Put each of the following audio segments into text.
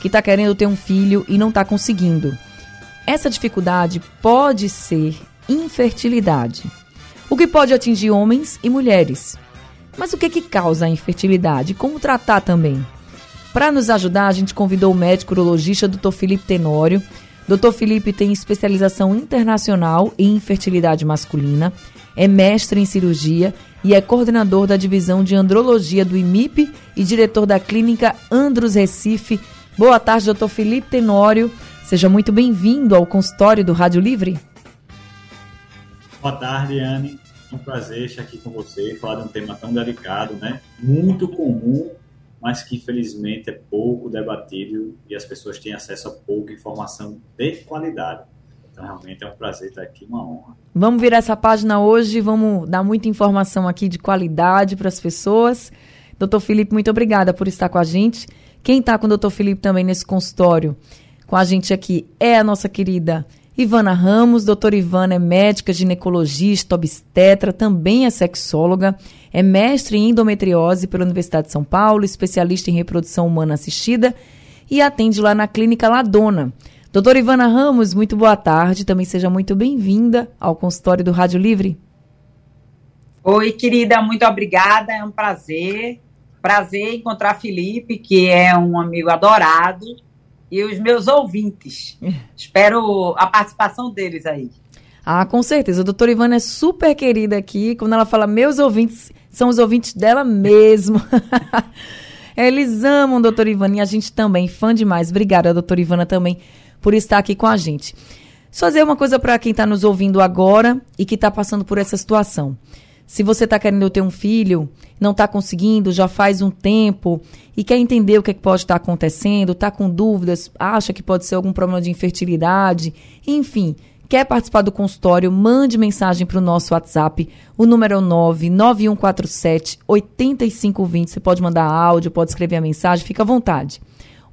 que está querendo ter um filho e não está conseguindo. Essa dificuldade pode ser infertilidade, o que pode atingir homens e mulheres. Mas o que, que causa a infertilidade? Como tratar também? Para nos ajudar, a gente convidou o médico urologista Dr. Felipe Tenório. Dr. Felipe tem especialização internacional em infertilidade masculina, é mestre em cirurgia e é coordenador da divisão de andrologia do IMIP e diretor da clínica Andros Recife. Boa tarde, doutor Felipe Tenório. Seja muito bem-vindo ao consultório do Rádio Livre. Boa tarde, Anne. É um prazer estar aqui com você e falar de um tema tão delicado, né? Muito comum, mas que infelizmente é pouco debatido e as pessoas têm acesso a pouca informação de qualidade. Então, realmente é um prazer estar aqui, uma honra. Vamos virar essa página hoje, vamos dar muita informação aqui de qualidade para as pessoas. Doutor Felipe, muito obrigada por estar com a gente. Quem está com o doutor Felipe também nesse consultório com a gente aqui é a nossa querida Ivana Ramos, doutora Ivana é médica, ginecologista, obstetra, também é sexóloga, é mestre em endometriose pela Universidade de São Paulo, especialista em reprodução humana assistida e atende lá na Clínica Ladona. Doutora Ivana Ramos, muito boa tarde, também seja muito bem-vinda ao consultório do Rádio Livre. Oi, querida, muito obrigada, é um prazer. Prazer encontrar Felipe, que é um amigo adorado e os meus ouvintes. Espero a participação deles aí. Ah, com certeza. A doutora Ivana é super querida aqui. Quando ela fala meus ouvintes, são os ouvintes dela mesmo. Eles amam doutora Ivana e a gente também, fã demais. Obrigada, doutora Ivana, também, por estar aqui com a gente. Só dizer uma coisa para quem está nos ouvindo agora e que está passando por essa situação. Se você está querendo ter um filho, não está conseguindo, já faz um tempo e quer entender o que, é que pode estar tá acontecendo, está com dúvidas, acha que pode ser algum problema de infertilidade, enfim, quer participar do consultório, mande mensagem para o nosso WhatsApp. O número é o 99147 8520. Você pode mandar áudio, pode escrever a mensagem, fica à vontade.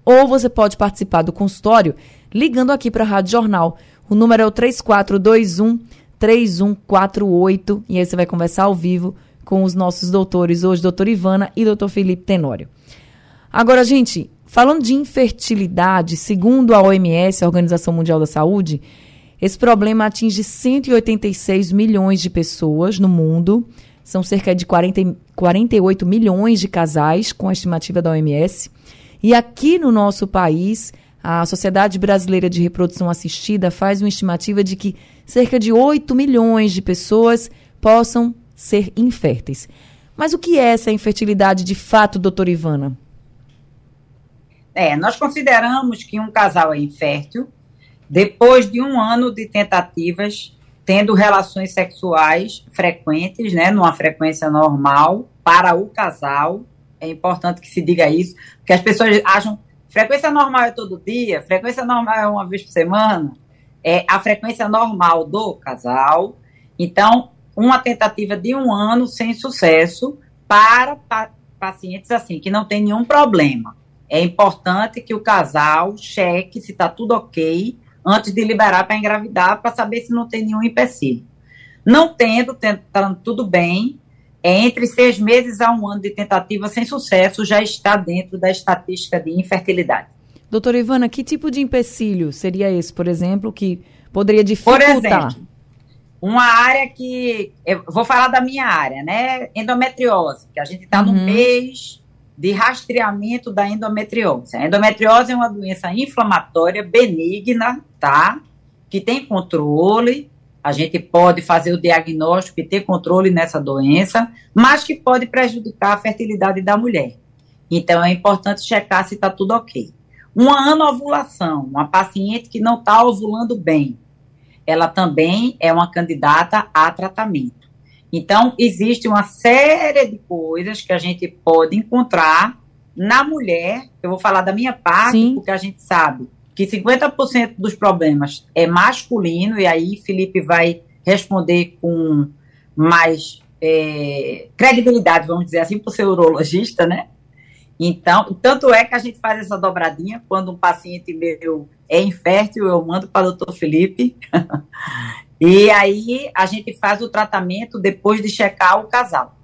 Ou você pode participar do consultório ligando aqui para a Rádio Jornal. O número é o 3421 3148 e aí você vai conversar ao vivo com os nossos doutores, hoje, doutor Ivana e doutor Felipe Tenório. Agora, gente, falando de infertilidade, segundo a OMS, a Organização Mundial da Saúde, esse problema atinge 186 milhões de pessoas no mundo. São cerca de 40, 48 milhões de casais, com a estimativa da OMS. E aqui no nosso país, a Sociedade Brasileira de Reprodução Assistida faz uma estimativa de que cerca de 8 milhões de pessoas possam ser inférteis. Mas o que é essa infertilidade de fato, doutora Ivana? É, nós consideramos que um casal é infértil depois de um ano de tentativas tendo relações sexuais frequentes, né, numa frequência normal para o casal. É importante que se diga isso, porque as pessoas acham frequência normal é todo dia, frequência normal é uma vez por semana é a frequência normal do casal. Então, uma tentativa de um ano sem sucesso para pa pacientes assim, que não tem nenhum problema. É importante que o casal cheque se está tudo ok antes de liberar para engravidar, para saber se não tem nenhum empecilho. Não tendo, tentando tudo bem, é entre seis meses a um ano de tentativa sem sucesso, já está dentro da estatística de infertilidade. Doutora Ivana, que tipo de empecilho seria esse, por exemplo, que poderia dificultar? Por exemplo, uma área que. Eu vou falar da minha área, né? Endometriose, que a gente está uhum. no mês de rastreamento da endometriose. A endometriose é uma doença inflamatória benigna, tá? Que tem controle. A gente pode fazer o diagnóstico e ter controle nessa doença, mas que pode prejudicar a fertilidade da mulher. Então é importante checar se está tudo ok. Uma anovulação, uma paciente que não está ovulando bem, ela também é uma candidata a tratamento. Então, existe uma série de coisas que a gente pode encontrar na mulher. Eu vou falar da minha parte, Sim. porque a gente sabe que 50% dos problemas é masculino, e aí Felipe vai responder com mais é, credibilidade, vamos dizer assim, por ser urologista, né? Então, tanto é que a gente faz essa dobradinha, quando um paciente meu é infértil, eu mando para o doutor Felipe, e aí a gente faz o tratamento depois de checar o casal.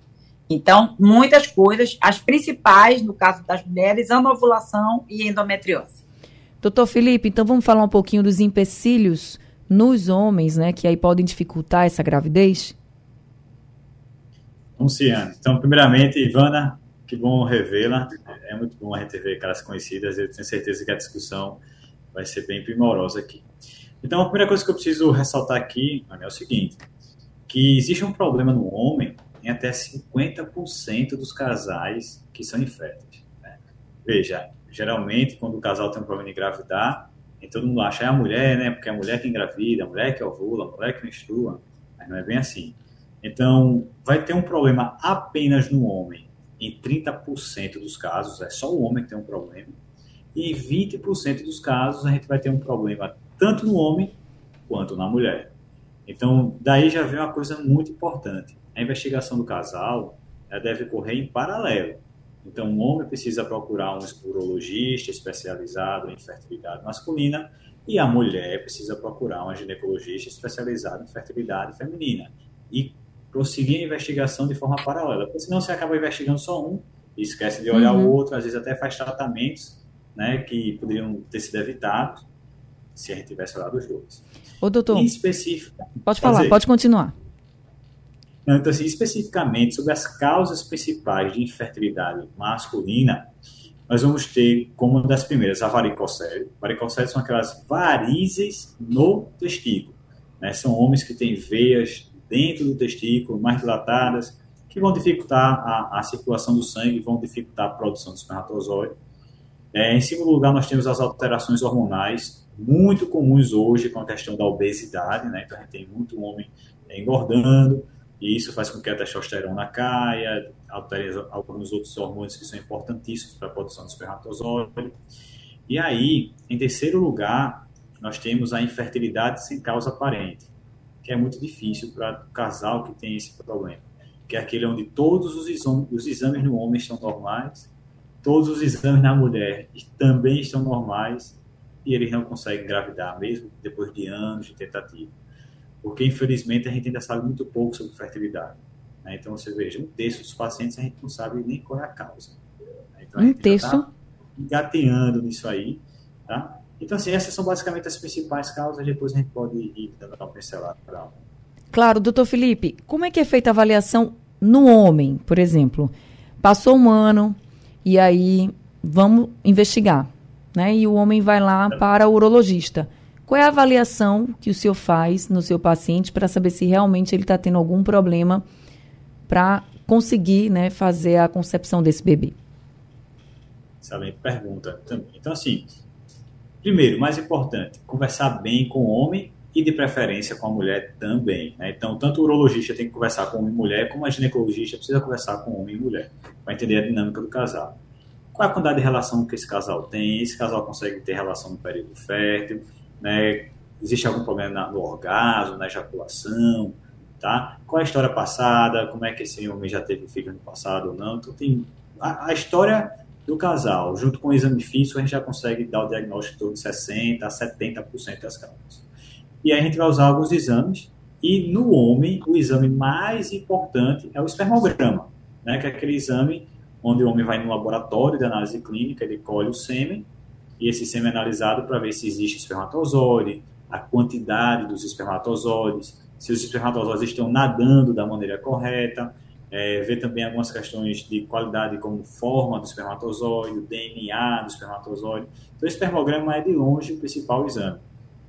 Então, muitas coisas, as principais, no caso das mulheres, anovulação e endometriose. Doutor Felipe, então vamos falar um pouquinho dos empecilhos nos homens, né, que aí podem dificultar essa gravidez? Vamos sim, Então, primeiramente, Ivana, que bom revê-la. É muito bom a gente ver caras conhecidas. Eu tenho certeza que a discussão vai ser bem primorosa aqui. Então, a primeira coisa que eu preciso ressaltar aqui é o seguinte, que existe um problema no homem em até 50% dos casais que são inférteis. Né? Veja, geralmente, quando o casal tem um problema de engravidar, e todo mundo acha é a mulher, né? Porque é a mulher que engravida, a mulher que ovula, a mulher que menstrua. Mas não é bem assim. Então, vai ter um problema apenas no homem. Em 30% dos casos, é só o homem que tem um problema. E em 20% dos casos, a gente vai ter um problema tanto no homem quanto na mulher. Então, daí já vem uma coisa muito importante. A investigação do casal deve correr em paralelo. Então, um homem precisa procurar um urologista especializado em fertilidade masculina e a mulher precisa procurar um ginecologista especializado em fertilidade feminina. E prosseguir a investigação de forma paralela, porque senão você acaba investigando só um e esquece de olhar uhum. o outro, às vezes até faz tratamentos né, que poderiam ter sido evitados se a gente tivesse olhado os dois. Ô, doutor, em específico, pode falar, fazer. pode continuar. Então, assim, especificamente sobre as causas principais de infertilidade masculina, nós vamos ter como uma das primeiras a varicocele. Varicocele são aquelas varizes no testículo. Né? São homens que têm veias dentro do testículo, mais dilatadas, que vão dificultar a, a circulação do sangue, vão dificultar a produção do espermatozoide. É, em segundo lugar, nós temos as alterações hormonais, muito comuns hoje com a questão da obesidade, né? Então, a gente tem muito homem engordando, e isso faz com que a testosterona caia, altere alguns outros hormônios que são importantíssimos para a produção de espermatozoide. E aí, em terceiro lugar, nós temos a infertilidade sem causa aparente, que é muito difícil para o casal que tem esse problema, que é aquele onde todos os exames, os exames no homem estão normais, todos os exames na mulher também estão normais, e eles não conseguem engravidar, mesmo depois de anos de tentativa porque infelizmente a gente ainda sabe muito pouco sobre fertilidade. Né? Então você veja, um terço dos pacientes a gente não sabe nem qual é a causa. Né? Então, a um terço? Tá engateando nisso aí, tá? Então, assim, essas são basicamente as principais causas, depois a gente pode ir dando uma pincelada para Claro, doutor Felipe, como é que é feita a avaliação no homem, por exemplo? Passou um ano e aí vamos investigar, né? E o homem vai lá para o urologista. Qual é a avaliação que o senhor faz no seu paciente para saber se realmente ele está tendo algum problema para conseguir né, fazer a concepção desse bebê? Excelente pergunta também. Então, assim, primeiro, mais importante, conversar bem com o homem e de preferência com a mulher também. Né? Então, tanto o urologista tem que conversar com homem e mulher, como a ginecologista precisa conversar com homem e mulher, para entender a dinâmica do casal. Qual é a quantidade de relação que esse casal tem? Esse casal consegue ter relação no período fértil? Né? Existe algum problema no orgasmo, na ejaculação, tá? Qual é a história passada? Como é que esse homem já teve filho no passado ou não? Então tem a, a história do casal, junto com o exame físico, a gente já consegue dar o diagnóstico de 60 a 70% das causas. E aí a gente vai usar alguns exames e no homem, o exame mais importante é o espermograma, né? Que é aquele exame onde o homem vai no laboratório de análise clínica, ele colhe o sêmen e esse sêmen analisado para ver se existe espermatozoide, a quantidade dos espermatozoides, se os espermatozoides estão nadando da maneira correta, é, ver também algumas questões de qualidade como forma do espermatozoide, DNA do espermatozoide. Então, o espermograma é de longe o principal exame,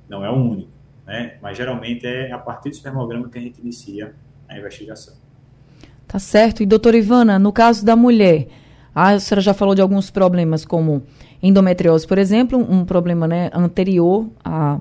não é o único, né? mas geralmente é a partir do espermograma que a gente inicia a investigação. Tá certo. E, doutora Ivana, no caso da mulher, a senhora já falou de alguns problemas como endometriose, por exemplo, um, problema né, anterior a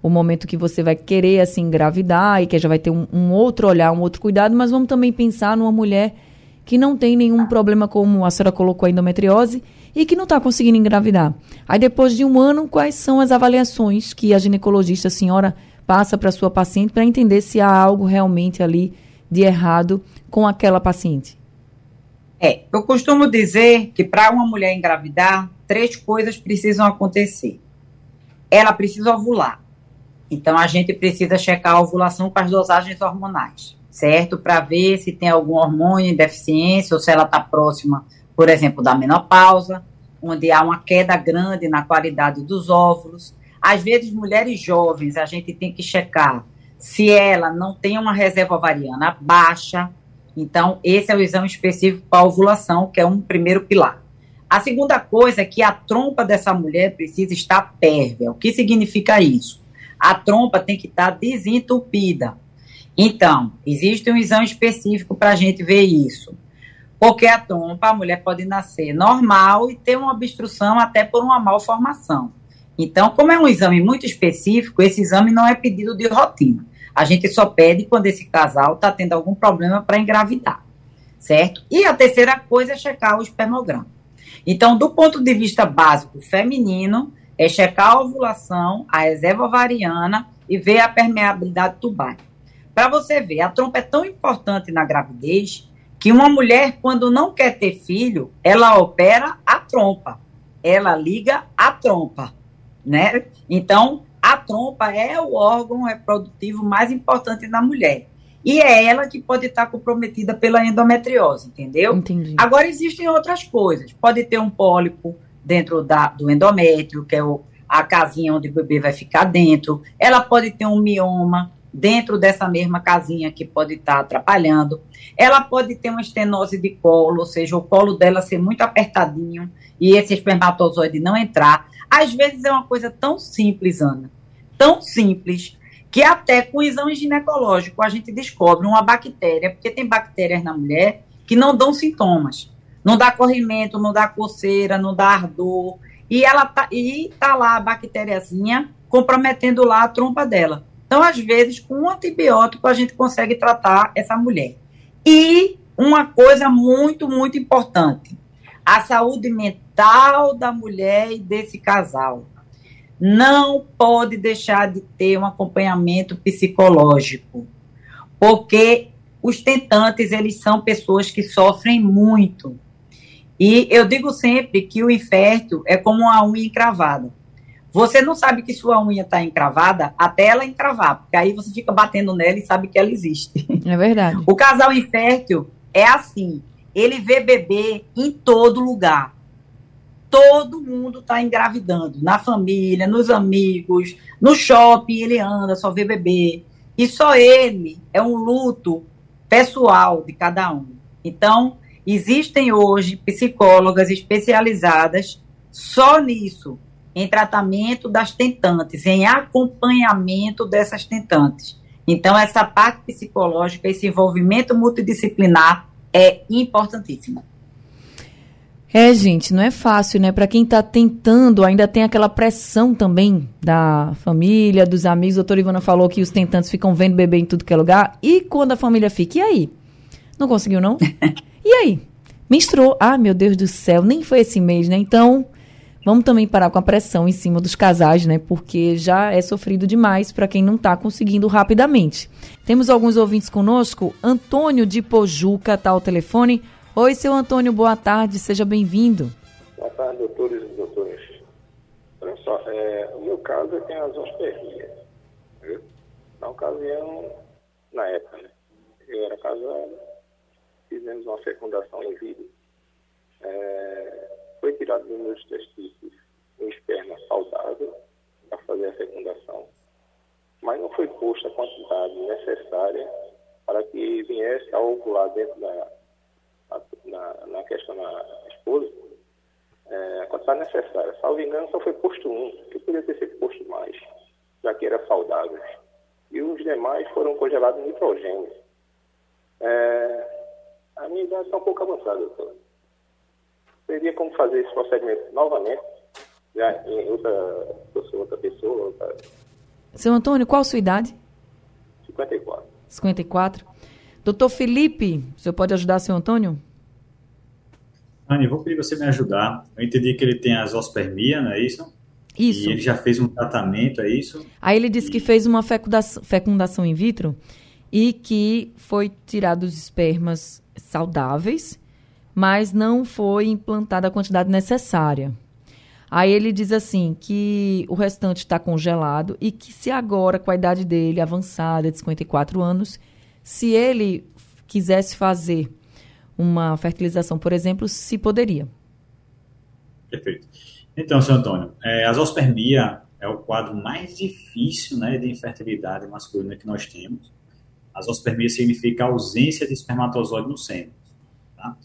o momento que você vai querer assim engravidar e que já vai ter um, um, outro olhar, um outro cuidado, mas vamos também pensar numa mulher que não tem nenhum problema como a senhora colocou a endometriose e que não está conseguindo engravidar. Aí depois de um ano, quais são as avaliações que a ginecologista, a senhora, passa para sua paciente para entender se há algo realmente ali de errado com aquela paciente? É, eu costumo dizer que para uma mulher engravidar, três coisas precisam acontecer. Ela precisa ovular. Então a gente precisa checar a ovulação com as dosagens hormonais, certo? Para ver se tem algum hormônio em deficiência ou se ela está próxima, por exemplo, da menopausa, onde há uma queda grande na qualidade dos óvulos. Às vezes, mulheres jovens, a gente tem que checar se ela não tem uma reserva ovariana baixa. Então, esse é o exame específico para ovulação, que é um primeiro pilar. A segunda coisa é que a trompa dessa mulher precisa estar pérvia. O que significa isso? A trompa tem que estar desentupida. Então, existe um exame específico para a gente ver isso. Porque a trompa, a mulher pode nascer normal e ter uma obstrução até por uma malformação. Então, como é um exame muito específico, esse exame não é pedido de rotina. A gente só pede quando esse casal está tendo algum problema para engravidar, certo? E a terceira coisa é checar o espermograma. Então, do ponto de vista básico feminino, é checar a ovulação, a reserva ovariana e ver a permeabilidade tubária. Para você ver, a trompa é tão importante na gravidez que uma mulher, quando não quer ter filho, ela opera a trompa, ela liga a trompa, né? Então, a trompa é o órgão reprodutivo mais importante na mulher. E é ela que pode estar comprometida pela endometriose, entendeu? Entendi. Agora, existem outras coisas. Pode ter um pólipo dentro da, do endométrio, que é o, a casinha onde o bebê vai ficar dentro. Ela pode ter um mioma dentro dessa mesma casinha que pode estar atrapalhando. Ela pode ter uma estenose de colo, ou seja, o colo dela ser muito apertadinho e esse espermatozoide não entrar. Às vezes é uma coisa tão simples, Ana, tão simples, que até com exame ginecológico a gente descobre uma bactéria, porque tem bactérias na mulher que não dão sintomas. Não dá corrimento, não dá coceira, não dá ardor. E ela tá, e tá lá a bactériazinha comprometendo lá a trompa dela. Então, às vezes, com um antibiótico, a gente consegue tratar essa mulher. E uma coisa muito, muito importante: a saúde mental da mulher e desse casal não pode deixar de ter um acompanhamento psicológico, porque os tentantes, eles são pessoas que sofrem muito. E eu digo sempre que o infértil é como uma unha encravada. Você não sabe que sua unha está encravada até ela encravar, porque aí você fica batendo nela e sabe que ela existe. É verdade. O casal infértil é assim, ele vê bebê em todo lugar todo mundo está engravidando, na família, nos amigos, no shopping ele anda, só vê bebê. E só ele é um luto pessoal de cada um. Então, existem hoje psicólogas especializadas só nisso, em tratamento das tentantes, em acompanhamento dessas tentantes. Então, essa parte psicológica, esse envolvimento multidisciplinar é importantíssimo. É, gente, não é fácil, né? Para quem está tentando, ainda tem aquela pressão também da família, dos amigos. A doutora Ivana falou que os tentantes ficam vendo bebê em tudo que é lugar. E quando a família fica, e aí? Não conseguiu, não? e aí? Menstruou. Ah, meu Deus do céu, nem foi esse mês, né? Então, vamos também parar com a pressão em cima dos casais, né? Porque já é sofrido demais para quem não está conseguindo rapidamente. Temos alguns ouvintes conosco. Antônio de Pojuca está ao telefone. Oi, seu Antônio, boa tarde, seja bem-vindo. Boa tarde, doutores e doutoras. Olha só, é, o meu caso é tem as ospermias. Na ocasião, na época, né? Eu era casado, fizemos uma fecundação em vida. É, foi tirado dos meus testículos um esperma saudável para fazer a fecundação, mas não foi posta a quantidade necessária para que viesse a ovular dentro da na, na questão da esposa, é, a quantidade necessária. Salvo engano, só foi posto um, que poderia ter sido posto mais, já que era saudável. E os demais foram congelados em nitrogênio. É, a minha idade está um pouco avançada, doutor. Teria como fazer esse procedimento novamente, já em outra pessoa, outra pessoa. Outra... Seu Antônio, qual a sua idade? 54. 54. Doutor Felipe, o senhor pode ajudar seu Antônio? Anny, vou pedir você me ajudar. Eu entendi que ele tem a zoospermia, não é isso? Isso. E ele já fez um tratamento, é isso? Aí ele disse que fez uma fecundação, fecundação in vitro e que foi tirado os espermas saudáveis, mas não foi implantada a quantidade necessária. Aí ele diz assim que o restante está congelado e que se agora, com a idade dele avançada, de 54 anos, se ele quisesse fazer uma fertilização, por exemplo, se poderia. Perfeito. Então, senhor Antônio, é, a zoospermia é o quadro mais difícil né, de infertilidade masculina que nós temos. A zoospermia significa ausência de espermatozoide no sêmen. Tá?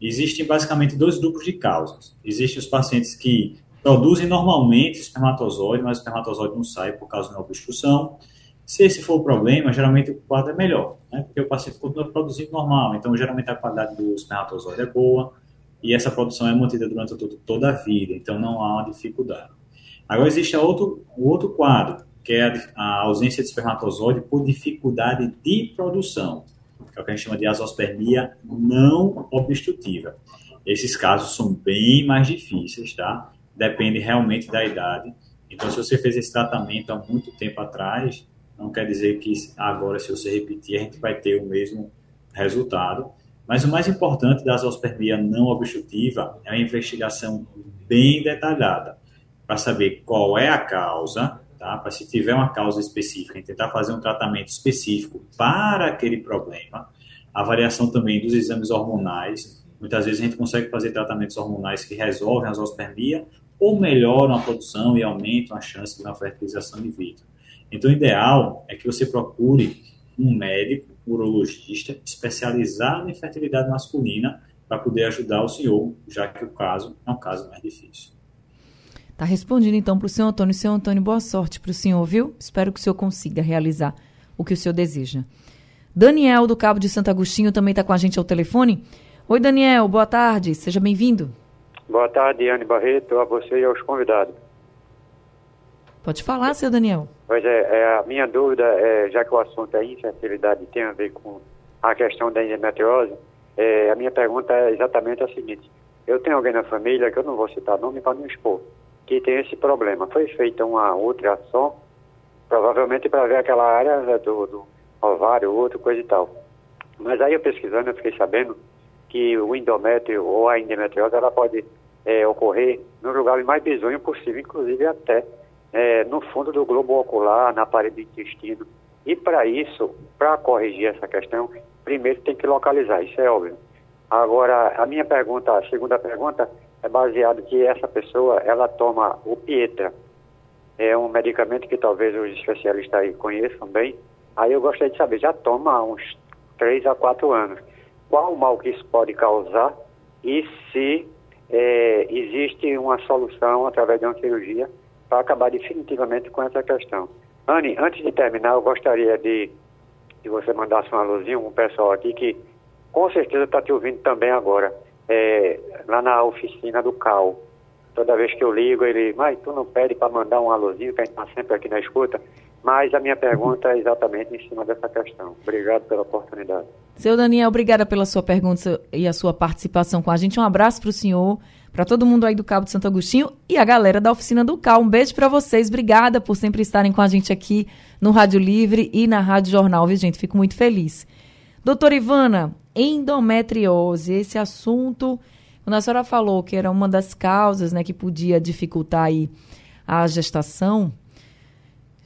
Existem basicamente dois grupos de causas. Existem os pacientes que produzem normalmente espermatozoide, mas o espermatozoide não sai por causa de uma obstrução. Se esse for o problema, geralmente o quadro é melhor, né? porque o paciente continua produzindo normal. Então, geralmente a qualidade do espermatozoide é boa e essa produção é mantida durante toda a vida. Então, não há uma dificuldade. Agora, existe outro, outro quadro, que é a, ausência de espermatozoide por dificuldade de produção, que é o que a gente chama de azospermia não obstrutiva. Esses casos são bem mais difíceis, tá? Depende realmente da idade. Então, se você fez esse tratamento há muito tempo atrás, não quer dizer que agora, se você repetir, a gente vai ter o mesmo resultado. Mas o mais importante da zoospermia não obstrutiva é a investigação bem detalhada para saber qual é a causa, tá? Para se tiver uma causa específica, tentar fazer um tratamento específico para aquele problema. A variação também dos exames hormonais. Muitas vezes a gente consegue fazer tratamentos hormonais que resolvem a zoospermia ou melhoram a produção e aumentam a chance de uma fertilização in vitro. Então, o ideal é que você procure um médico, urologista, especializado em fertilidade masculina para poder ajudar o senhor, já que o caso é um caso mais difícil. Tá respondido então para o senhor Antônio. Senhor Antônio, boa sorte para o senhor, viu? Espero que o senhor consiga realizar o que o senhor deseja. Daniel, do Cabo de Santo Agostinho, também está com a gente ao telefone. Oi, Daniel, boa tarde, seja bem-vindo. Boa tarde, Anne Barreto, a você e aos convidados. Pode falar, seu Daniel. Pois é, é, a minha dúvida, é, já que o assunto é infertilidade tem a ver com a questão da endometriose, é, a minha pergunta é exatamente a seguinte. Eu tenho alguém na família, que eu não vou citar nome para não expor, que tem esse problema. Foi feita uma ultrassom, provavelmente para ver aquela área né, do, do ovário, outro, coisa e tal. Mas aí eu pesquisando, eu fiquei sabendo que o endométrio ou a endometriose, ela pode é, ocorrer no lugar mais bizonho possível, inclusive até é, no fundo do globo ocular, na parede do intestino. E para isso, para corrigir essa questão, primeiro tem que localizar, isso é óbvio. Agora, a minha pergunta, a segunda pergunta, é baseada que essa pessoa, ela toma o Pietra, é um medicamento que talvez os especialistas aí conheçam bem. Aí eu gostaria de saber, já toma há uns 3 a 4 anos, qual o mal que isso pode causar e se é, existe uma solução através de uma cirurgia para acabar definitivamente com essa questão. Anne, antes de terminar, eu gostaria de que você mandasse uma luzinha, um pessoal aqui que com certeza está te ouvindo também agora, é, lá na oficina do CAL. Toda vez que eu ligo, ele, mas tu não pede para mandar um alôzinho, que a gente está sempre aqui na escuta. Mas a minha pergunta é exatamente em cima dessa questão. Obrigado pela oportunidade. Seu Daniel, obrigada pela sua pergunta e a sua participação com a gente. Um abraço para o senhor para todo mundo aí do Cabo de Santo Agostinho e a galera da oficina do Cal. Um beijo para vocês. Obrigada por sempre estarem com a gente aqui no Rádio Livre e na Rádio Jornal, viu, gente? Fico muito feliz. Doutora Ivana, endometriose, esse assunto, quando a senhora falou que era uma das causas, né, que podia dificultar aí a gestação,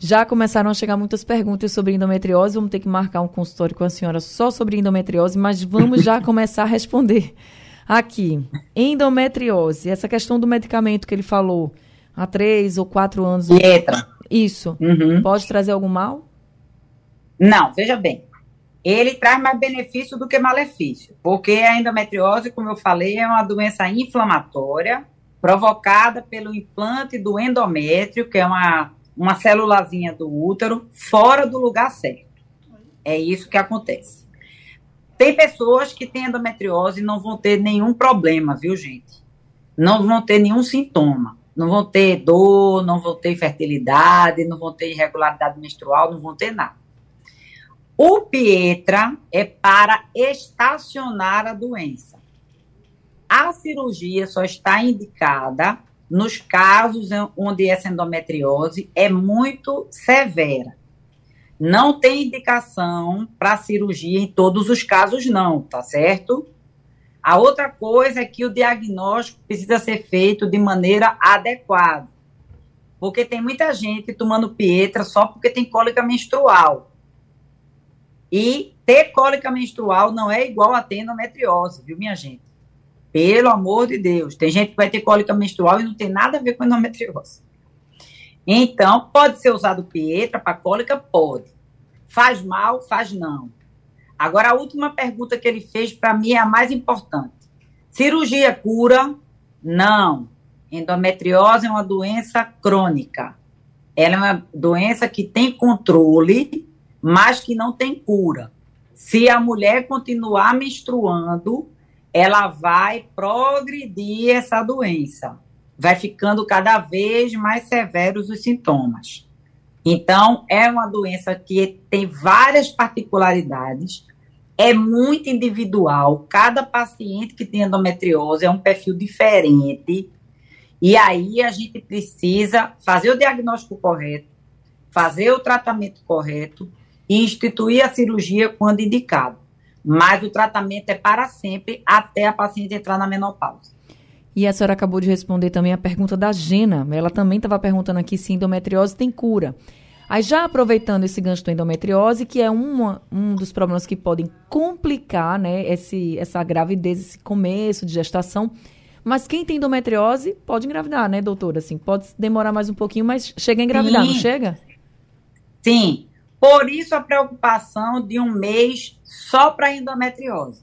já começaram a chegar muitas perguntas sobre endometriose. Vamos ter que marcar um consultório com a senhora só sobre endometriose, mas vamos já começar a responder. Aqui, endometriose, essa questão do medicamento que ele falou há três ou quatro anos. Letra. Isso. Uhum. Pode trazer algum mal? Não, veja bem. Ele traz mais benefício do que malefício, porque a endometriose, como eu falei, é uma doença inflamatória provocada pelo implante do endométrio, que é uma, uma célulazinha do útero, fora do lugar certo. É isso que acontece. Tem pessoas que têm endometriose e não vão ter nenhum problema, viu, gente? Não vão ter nenhum sintoma. Não vão ter dor, não vão ter infertilidade, não vão ter irregularidade menstrual, não vão ter nada. O Pietra é para estacionar a doença. A cirurgia só está indicada nos casos onde essa endometriose é muito severa. Não tem indicação para cirurgia em todos os casos, não, tá certo? A outra coisa é que o diagnóstico precisa ser feito de maneira adequada. Porque tem muita gente tomando pietra só porque tem cólica menstrual. E ter cólica menstrual não é igual a ter endometriose, viu, minha gente? Pelo amor de Deus. Tem gente que vai ter cólica menstrual e não tem nada a ver com endometriose. Então, pode ser usado pietra para cólica? Pode. Faz mal? Faz não. Agora, a última pergunta que ele fez, para mim, é a mais importante. Cirurgia cura? Não. Endometriose é uma doença crônica. Ela é uma doença que tem controle, mas que não tem cura. Se a mulher continuar menstruando, ela vai progredir essa doença. Vai ficando cada vez mais severos os sintomas. Então, é uma doença que tem várias particularidades, é muito individual. Cada paciente que tem endometriose é um perfil diferente. E aí a gente precisa fazer o diagnóstico correto, fazer o tratamento correto e instituir a cirurgia quando indicado. Mas o tratamento é para sempre até a paciente entrar na menopausa. E a senhora acabou de responder também a pergunta da Gena. Ela também estava perguntando aqui se endometriose tem cura. Aí, já aproveitando esse gancho da endometriose, que é uma, um dos problemas que podem complicar né, esse, essa gravidez, esse começo de gestação. Mas quem tem endometriose pode engravidar, né, doutora? Assim, pode demorar mais um pouquinho, mas chega a engravidar, Sim. não chega? Sim. Por isso a preocupação de um mês só para endometriose.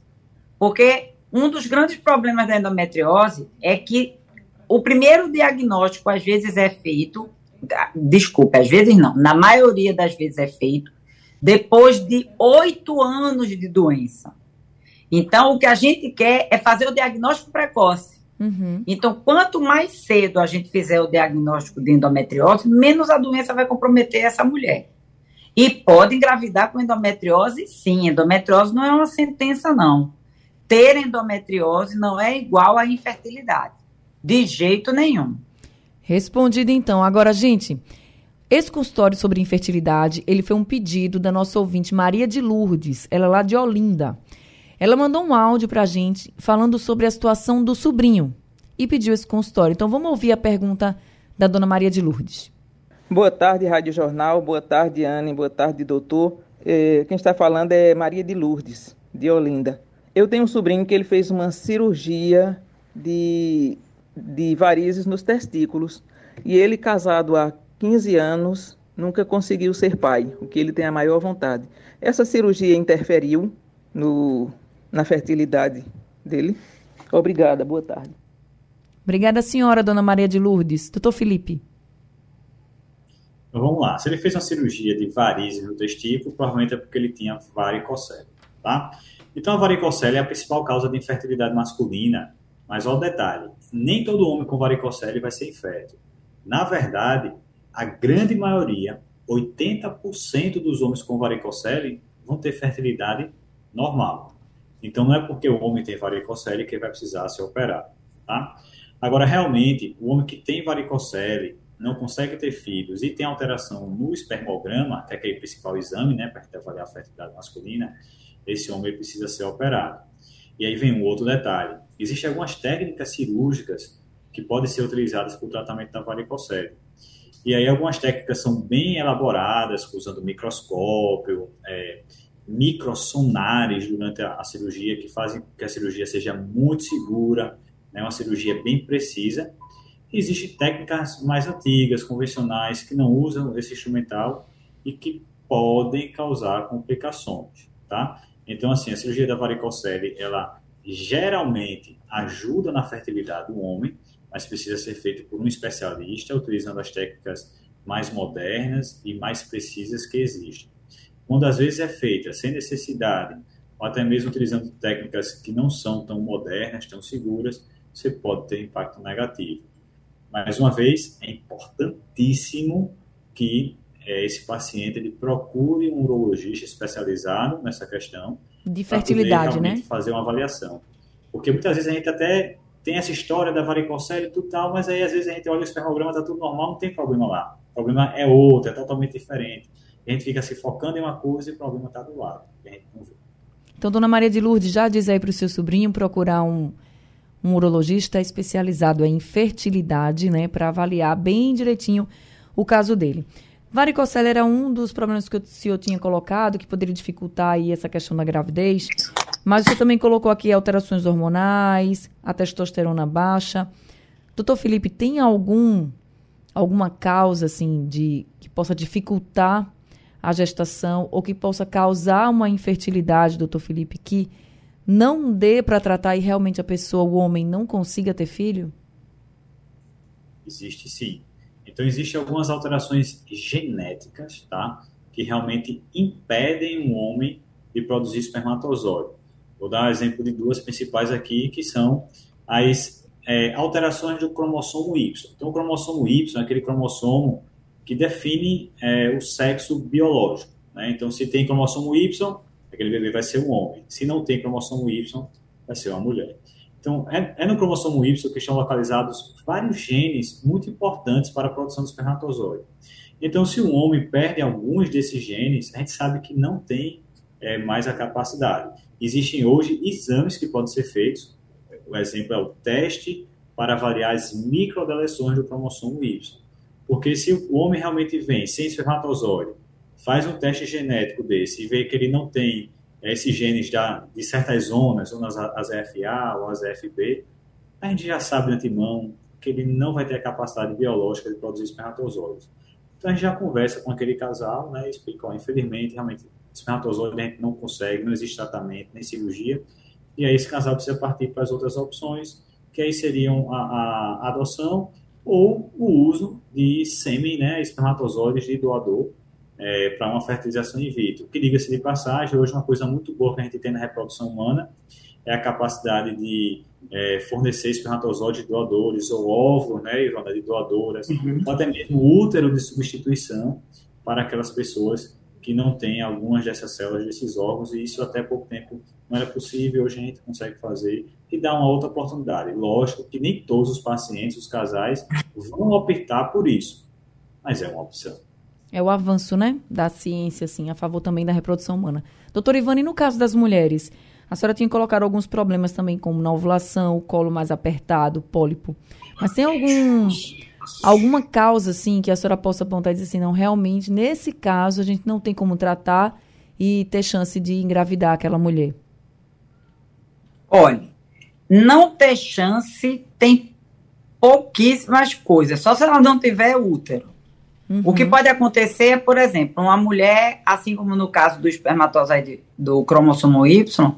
Porque um dos grandes problemas da endometriose é que o primeiro diagnóstico às vezes é feito desculpa, às vezes não, na maioria das vezes é feito depois de oito anos de doença. Então, o que a gente quer é fazer o diagnóstico precoce. Uhum. Então, quanto mais cedo a gente fizer o diagnóstico de endometriose, menos a doença vai comprometer essa mulher. E pode engravidar com endometriose, sim. Endometriose não é uma sentença, não. Ter endometriose não é igual à infertilidade. De jeito nenhum. Respondido então. Agora, gente, esse consultório sobre infertilidade, ele foi um pedido da nossa ouvinte Maria de Lourdes, ela é lá de Olinda. Ela mandou um áudio para a gente falando sobre a situação do sobrinho e pediu esse consultório. Então vamos ouvir a pergunta da dona Maria de Lourdes. Boa tarde, Rádio Jornal. Boa tarde, Anne. Boa tarde, doutor. É, quem está falando é Maria de Lourdes, de Olinda. Eu tenho um sobrinho que ele fez uma cirurgia de de varizes nos testículos. E ele, casado há 15 anos, nunca conseguiu ser pai, o que ele tem a maior vontade. Essa cirurgia interferiu no, na fertilidade dele? Obrigada, boa tarde. Obrigada, senhora, dona Maria de Lourdes. Doutor Felipe. Então, vamos lá. Se ele fez uma cirurgia de varizes no testículo, provavelmente é porque ele tinha varicocele, tá? Então, a varicocele é a principal causa de infertilidade masculina mas olha o detalhe: nem todo homem com varicocele vai ser infértil. Na verdade, a grande maioria, 80% dos homens com varicocele vão ter fertilidade normal. Então não é porque o homem tem varicocele que ele vai precisar se operar, tá? Agora, realmente, o homem que tem varicocele, não consegue ter filhos e tem alteração no espermograma, que é aquele principal exame, né, para avaliar a fertilidade masculina, esse homem precisa ser operado. E aí vem um outro detalhe. Existem algumas técnicas cirúrgicas que podem ser utilizadas para o tratamento da varicocele. E aí algumas técnicas são bem elaboradas, usando microscópio, é, microsonares durante a, a, cirurgia, que fazem que a cirurgia seja muito segura, né, uma cirurgia bem precisa. E existem técnicas mais antigas, convencionais, que não usam esse instrumental e que podem causar complicações, tá? Então, assim, a cirurgia da varicocele, ela geralmente ajuda na fertilidade do homem, mas precisa ser feita por um especialista, utilizando as técnicas mais modernas e mais precisas que existem. Quando às vezes é feita sem necessidade, ou até mesmo utilizando técnicas que não são tão modernas, tão seguras, você pode ter impacto negativo. Mais uma vez, é importantíssimo que é, esse paciente ele procure um urologista especializado nessa questão de fertilidade, né? Fazer uma avaliação. Porque muitas vezes a gente até tem essa história da varicocele e tudo tal, mas aí às vezes a gente olha o espermograma, tá tudo normal, não tem problema lá. O problema é outro, é totalmente diferente. A gente fica se focando em uma coisa e o problema está do lado. a gente não vê. Então, dona Maria de Lourdes, já diz aí para o seu sobrinho procurar um, um urologista especializado em fertilidade, né, para avaliar bem direitinho o caso dele. Varicocele era um dos problemas que o senhor tinha colocado, que poderia dificultar aí essa questão da gravidez, mas você também colocou aqui alterações hormonais, a testosterona baixa. Doutor Felipe, tem algum alguma causa assim de que possa dificultar a gestação ou que possa causar uma infertilidade, doutor Felipe, que não dê para tratar e realmente a pessoa, o homem, não consiga ter filho? Existe sim. Então, existem algumas alterações genéticas, tá? Que realmente impedem um homem de produzir espermatozoide. Vou dar um exemplo de duas principais aqui, que são as é, alterações do cromossomo Y. Então, o cromossomo Y é aquele cromossomo que define é, o sexo biológico. Né? Então, se tem cromossomo Y, aquele bebê vai ser um homem. Se não tem cromossomo Y, vai ser uma mulher. Então, é, é no cromossomo Y que estão localizados vários genes muito importantes para a produção do espermatozoide. Então, se um homem perde alguns desses genes, a gente sabe que não tem é, mais a capacidade. Existem hoje exames que podem ser feitos. O exemplo é o teste para avaliar as microdeleções do cromossomo Y. Porque se o homem realmente vem sem espermatozoide, faz um teste genético desse e vê que ele não tem esses genes já de certas zonas, zonas as FA ou as FB, a gente já sabe de antemão que ele não vai ter a capacidade biológica de produzir espermatozoides. Então a gente já conversa com aquele casal, né, explica, ó, infelizmente, realmente, espermatozoide a gente não consegue, não existe tratamento, nem cirurgia, e aí esse casal precisa partir para as outras opções, que aí seriam a, a adoção ou o uso de sêmen, né, espermatozoides de doador, é, para uma fertilização in vitro. Que diga-se de passagem, hoje uma coisa muito boa que a gente tem na reprodução humana é a capacidade de é, fornecer espermatozoides doadores ou óvulos, né, Ivana, de doadoras, uhum. ou até mesmo útero de substituição para aquelas pessoas que não têm algumas dessas células desses órgãos, e isso até pouco tempo não era possível, hoje a gente consegue fazer e dar uma outra oportunidade. Lógico que nem todos os pacientes, os casais, vão optar por isso, mas é uma opção. É o avanço, né, da ciência, assim, a favor também da reprodução humana. Doutora Ivane, no caso das mulheres, a senhora tinha colocado alguns problemas também, como na ovulação, o colo mais apertado, pólipo. Mas tem algum, alguma causa, assim, que a senhora possa apontar e dizer assim, não, realmente, nesse caso, a gente não tem como tratar e ter chance de engravidar aquela mulher? Olha, não ter chance tem pouquíssimas coisas, só se ela não tiver útero. Uhum. O que pode acontecer por exemplo, uma mulher, assim como no caso do espermatozoide do cromossomo Y,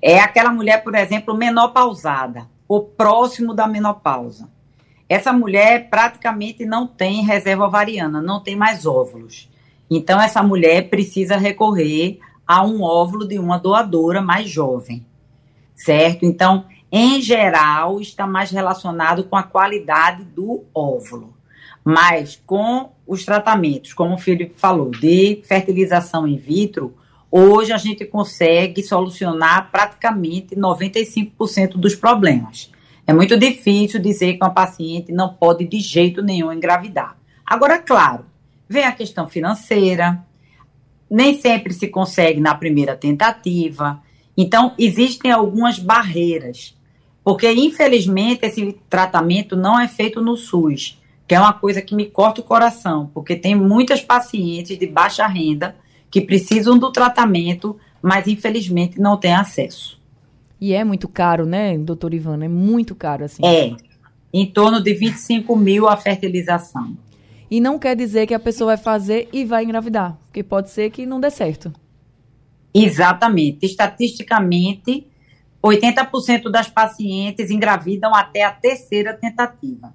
é aquela mulher, por exemplo, menopausada, ou próximo da menopausa. Essa mulher praticamente não tem reserva ovariana, não tem mais óvulos. Então, essa mulher precisa recorrer a um óvulo de uma doadora mais jovem, certo? Então, em geral, está mais relacionado com a qualidade do óvulo. Mas com os tratamentos, como o Felipe falou, de fertilização in vitro, hoje a gente consegue solucionar praticamente 95% dos problemas. É muito difícil dizer que uma paciente não pode de jeito nenhum engravidar. Agora, claro, vem a questão financeira, nem sempre se consegue na primeira tentativa. Então, existem algumas barreiras, porque infelizmente esse tratamento não é feito no SUS que é uma coisa que me corta o coração, porque tem muitas pacientes de baixa renda que precisam do tratamento, mas infelizmente não têm acesso. E é muito caro, né, doutor Ivana? É muito caro, assim. É, em torno de 25 mil a fertilização. E não quer dizer que a pessoa vai fazer e vai engravidar, porque pode ser que não dê certo. Exatamente. Estatisticamente, 80% das pacientes engravidam até a terceira tentativa.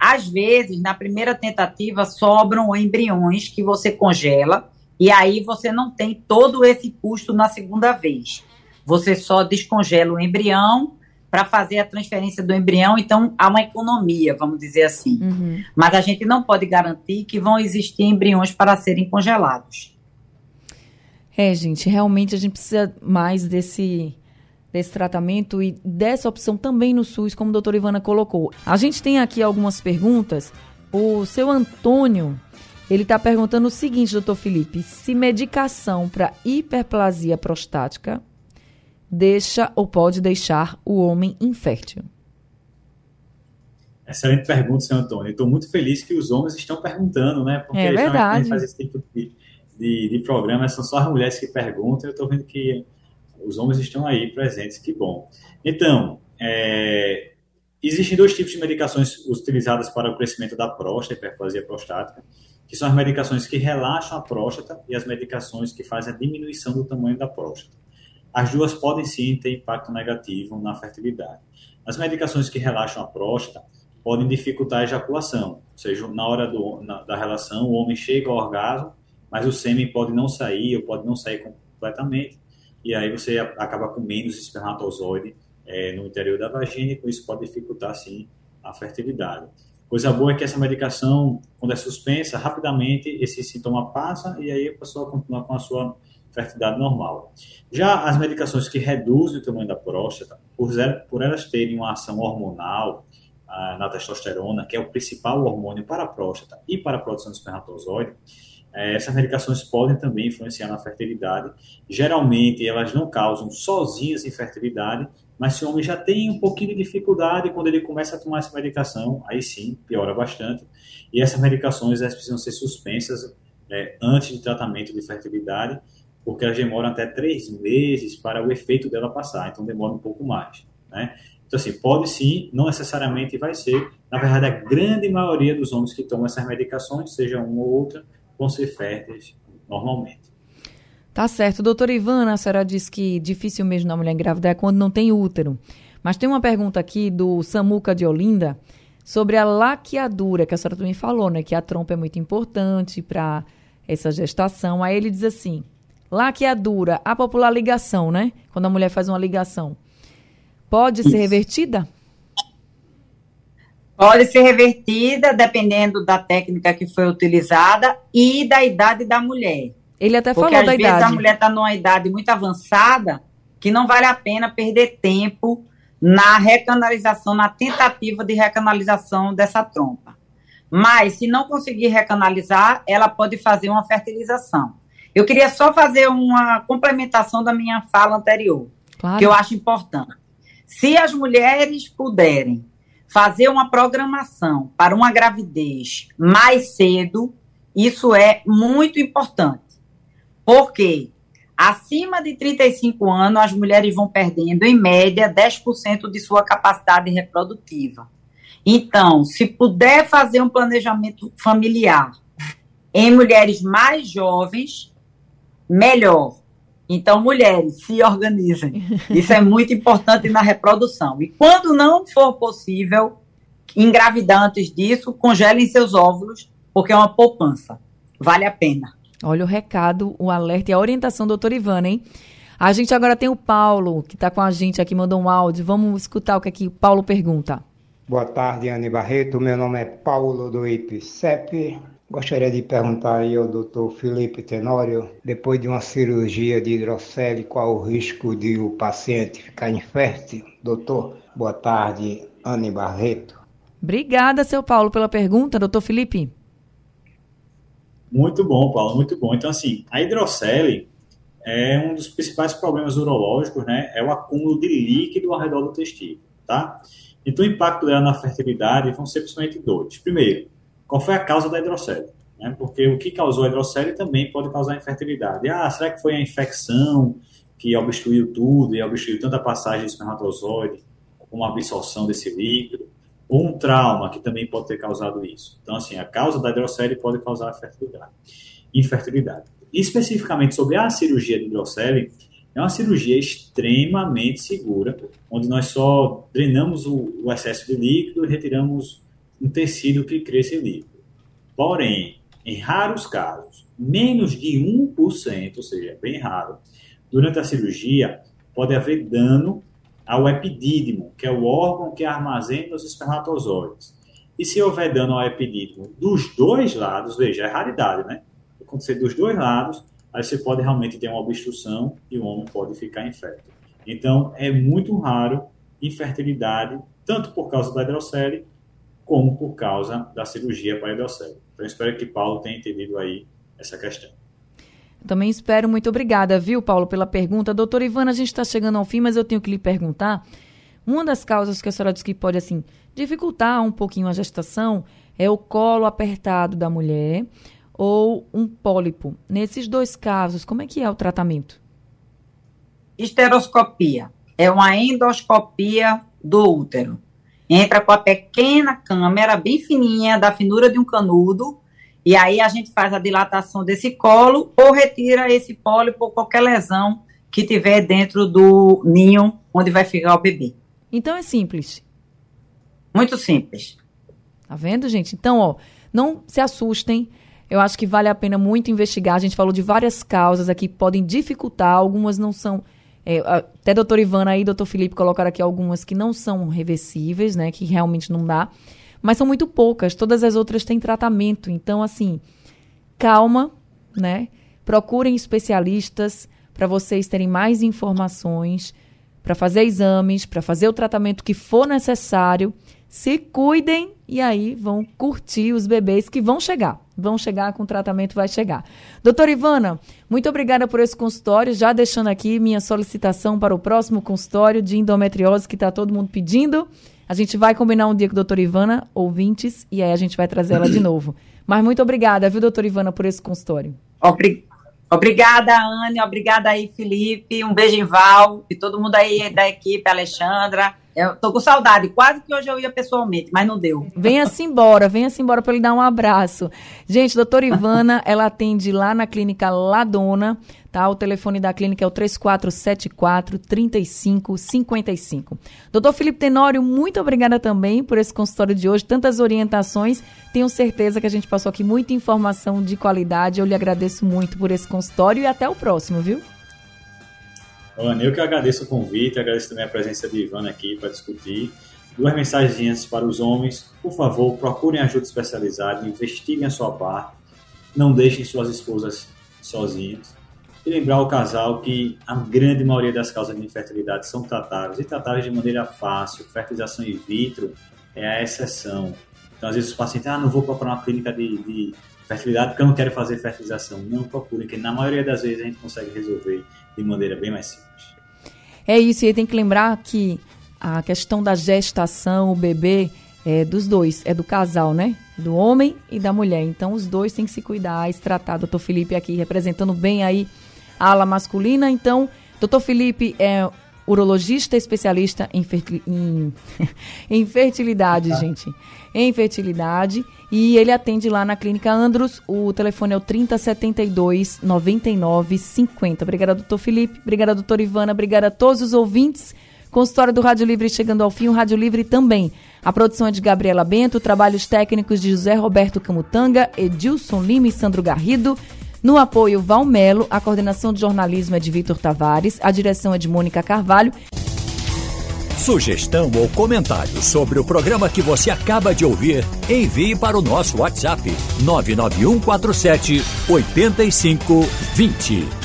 Às vezes, na primeira tentativa, sobram embriões que você congela e aí você não tem todo esse custo na segunda vez. Você só descongela o embrião para fazer a transferência do embrião, então há uma economia, vamos dizer assim. Uhum. Mas a gente não pode garantir que vão existir embriões para serem congelados. É, gente, realmente a gente precisa mais desse desse tratamento e dessa opção também no SUS, como a doutora Ivana colocou. A gente tem aqui algumas perguntas. O seu Antônio, ele está perguntando o seguinte, doutor Felipe, se medicação para hiperplasia prostática deixa ou pode deixar o homem infértil? Excelente pergunta, senhor Antônio. Estou muito feliz que os homens estão perguntando, né? Porque é verdade. faz esse tipo de, de, de programa, são só as mulheres que perguntam. Eu estou vendo que os homens estão aí presentes, que bom. Então, é, existem dois tipos de medicações utilizadas para o crescimento da próstata, hiperplasia prostática, que são as medicações que relaxam a próstata e as medicações que fazem a diminuição do tamanho da próstata. As duas podem sim ter impacto negativo na fertilidade. As medicações que relaxam a próstata podem dificultar a ejaculação, ou seja, na hora do, na, da relação, o homem chega ao orgasmo, mas o sêmen pode não sair ou pode não sair completamente, e aí você acaba com menos espermatozoide é, no interior da vagina, e com isso pode dificultar, sim, a fertilidade. Coisa boa é que essa medicação, quando é suspensa, rapidamente esse sintoma passa e aí a pessoa continua com a sua fertilidade normal. Já as medicações que reduzem o tamanho da próstata, por, por elas terem uma ação hormonal ah, na testosterona, que é o principal hormônio para a próstata e para a produção de espermatozoide, essas medicações podem também influenciar na fertilidade. Geralmente, elas não causam sozinhas infertilidade, mas se o homem já tem um pouquinho de dificuldade, quando ele começa a tomar essa medicação, aí sim, piora bastante. E essas medicações elas precisam ser suspensas é, antes de tratamento de fertilidade, porque elas demoram até três meses para o efeito dela passar, então demora um pouco mais. Né? Então, assim, pode sim, não necessariamente vai ser. Na verdade, a grande maioria dos homens que tomam essas medicações, seja uma ou outra, vão ser férteis normalmente. Tá certo. Doutora Ivana, a senhora disse que difícil mesmo na mulher engravidar é quando não tem útero. Mas tem uma pergunta aqui do Samuca de Olinda sobre a laqueadura, que a senhora também falou, né? Que a trompa é muito importante para essa gestação. Aí ele diz assim: laqueadura, a popular ligação, né? Quando a mulher faz uma ligação pode ser revertida? Pode ser revertida dependendo da técnica que foi utilizada e da idade da mulher. Ele até Porque falou da idade. Às vezes a mulher está numa idade muito avançada que não vale a pena perder tempo na recanalização, na tentativa de recanalização dessa trompa. Mas, se não conseguir recanalizar, ela pode fazer uma fertilização. Eu queria só fazer uma complementação da minha fala anterior, claro. que eu acho importante. Se as mulheres puderem fazer uma programação para uma gravidez mais cedo, isso é muito importante. Porque acima de 35 anos, as mulheres vão perdendo, em média, 10% de sua capacidade reprodutiva. Então, se puder fazer um planejamento familiar em mulheres mais jovens, melhor. Então, mulheres, se organizem. Isso é muito importante na reprodução. E quando não for possível engravidar antes disso, congelem seus óvulos, porque é uma poupança. Vale a pena. Olha o recado, o alerta e a orientação do doutor Ivana, hein? A gente agora tem o Paulo, que está com a gente aqui, mandou um áudio. Vamos escutar o que aqui o Paulo pergunta. Boa tarde, Anne Barreto. Meu nome é Paulo do IPCEP. Gostaria de perguntar aí ao doutor Felipe Tenório, depois de uma cirurgia de hidrocele, qual o risco de o paciente ficar infértil? Doutor, boa tarde, Anne Barreto. Obrigada, seu Paulo, pela pergunta. Doutor Felipe. Muito bom, Paulo, muito bom. Então, assim, a hidrocele é um dos principais problemas urológicos, né? É o acúmulo de líquido ao redor do testículo, tá? Então, o impacto dela na fertilidade vão ser principalmente dois. Primeiro, qual foi a causa da hidrocele? Né? Porque o que causou a hidrocele também pode causar infertilidade. Ah, será que foi a infecção que obstruiu tudo e obstruiu tanto a passagem do espermatozoide a absorção desse líquido? Ou um trauma que também pode ter causado isso? Então, assim, a causa da hidrocele pode causar fertilidade, infertilidade. Especificamente sobre a cirurgia de hidrocele, é uma cirurgia extremamente segura, onde nós só drenamos o, o excesso de líquido e retiramos um tecido que cresce líquido. Porém, em raros casos, menos de 1%, ou seja, bem raro, durante a cirurgia, pode haver dano ao epidídimo, que é o órgão que armazena os espermatozoides. E se houver dano ao epidídimo dos dois lados, veja, é raridade, né? Acontecer dos dois lados, aí você pode realmente ter uma obstrução e o homem pode ficar infértil. Então, é muito raro infertilidade, tanto por causa da hidrocele, como por causa da cirurgia para a hidrocele. Então, espero que Paulo tenha entendido aí essa questão. Também espero. Muito obrigada, viu, Paulo, pela pergunta. Doutora Ivana, a gente está chegando ao fim, mas eu tenho que lhe perguntar. Uma das causas que a senhora diz que pode, assim, dificultar um pouquinho a gestação é o colo apertado da mulher ou um pólipo. Nesses dois casos, como é que é o tratamento? Esteroscopia. É uma endoscopia do útero. Entra com a pequena câmera, bem fininha, da finura de um canudo, e aí a gente faz a dilatação desse colo ou retira esse pólipo ou qualquer lesão que tiver dentro do ninho onde vai ficar o bebê. Então é simples. Muito simples. Tá vendo, gente? Então, ó, não se assustem. Eu acho que vale a pena muito investigar. A gente falou de várias causas aqui que podem dificultar, algumas não são. É, até a doutora Ivana e doutor Felipe colocaram aqui algumas que não são reversíveis, né? Que realmente não dá mas são muito poucas. Todas as outras têm tratamento. Então, assim, calma, né? Procurem especialistas para vocês terem mais informações, para fazer exames, para fazer o tratamento que for necessário. Se cuidem e aí vão curtir os bebês que vão chegar. Vão chegar com o tratamento, vai chegar. Doutora Ivana, muito obrigada por esse consultório. Já deixando aqui minha solicitação para o próximo consultório de endometriose que está todo mundo pedindo. A gente vai combinar um dia com a doutora Ivana, ouvintes, e aí a gente vai trazer ela de novo. Mas muito obrigada, viu, doutora Ivana, por esse consultório. Obrigada, Anne. Obrigada aí, Felipe. Um beijo em Val. E todo mundo aí da equipe, Alexandra. Eu tô com saudade. Quase que hoje eu ia pessoalmente, mas não deu. Venha-se embora, venha-se embora para ele dar um abraço. Gente, doutora Ivana, ela atende lá na clínica Ladona. Tá? O telefone da clínica é o 3474 3555. Doutor Felipe Tenório, muito obrigada também por esse consultório de hoje, tantas orientações. Tenho certeza que a gente passou aqui muita informação de qualidade. Eu lhe agradeço muito por esse consultório e até o próximo, viu? Ana, eu que agradeço o convite, agradeço também a presença de Ivana aqui para discutir. Duas mensagens para os homens. Por favor, procurem ajuda especializada, investiguem a sua parte, não deixem suas esposas sozinhas e lembrar o casal que a grande maioria das causas de infertilidade são tratáveis e tratáveis de maneira fácil. Fertilização in vitro é a exceção. Então, às vezes, os pacientes, ah, não vou procurar uma clínica de, de fertilidade porque eu não quero fazer fertilização. Não procurem, que na maioria das vezes a gente consegue resolver de maneira bem mais simples. É isso, e tem que lembrar que a questão da gestação, o bebê, é dos dois, é do casal, né? Do homem e da mulher. Então, os dois têm que se cuidar, se tratar. Doutor Felipe aqui representando bem aí ala masculina. Então, doutor Felipe é urologista especialista em, em, em fertilidade, ah. gente. Em fertilidade. E ele atende lá na Clínica Andros. O telefone é o 3072 9950. Obrigada, doutor Felipe. Obrigada, doutora Ivana. Obrigada a todos os ouvintes. Consultório do Rádio Livre chegando ao fim, o Rádio Livre também. A produção é de Gabriela Bento, trabalhos técnicos de José Roberto Camutanga, Edilson Lima e Sandro Garrido. No apoio, Valmelo, a coordenação de jornalismo é de Vitor Tavares, a direção é de Mônica Carvalho. Sugestão ou comentário sobre o programa que você acaba de ouvir, envie para o nosso WhatsApp 99147 8520.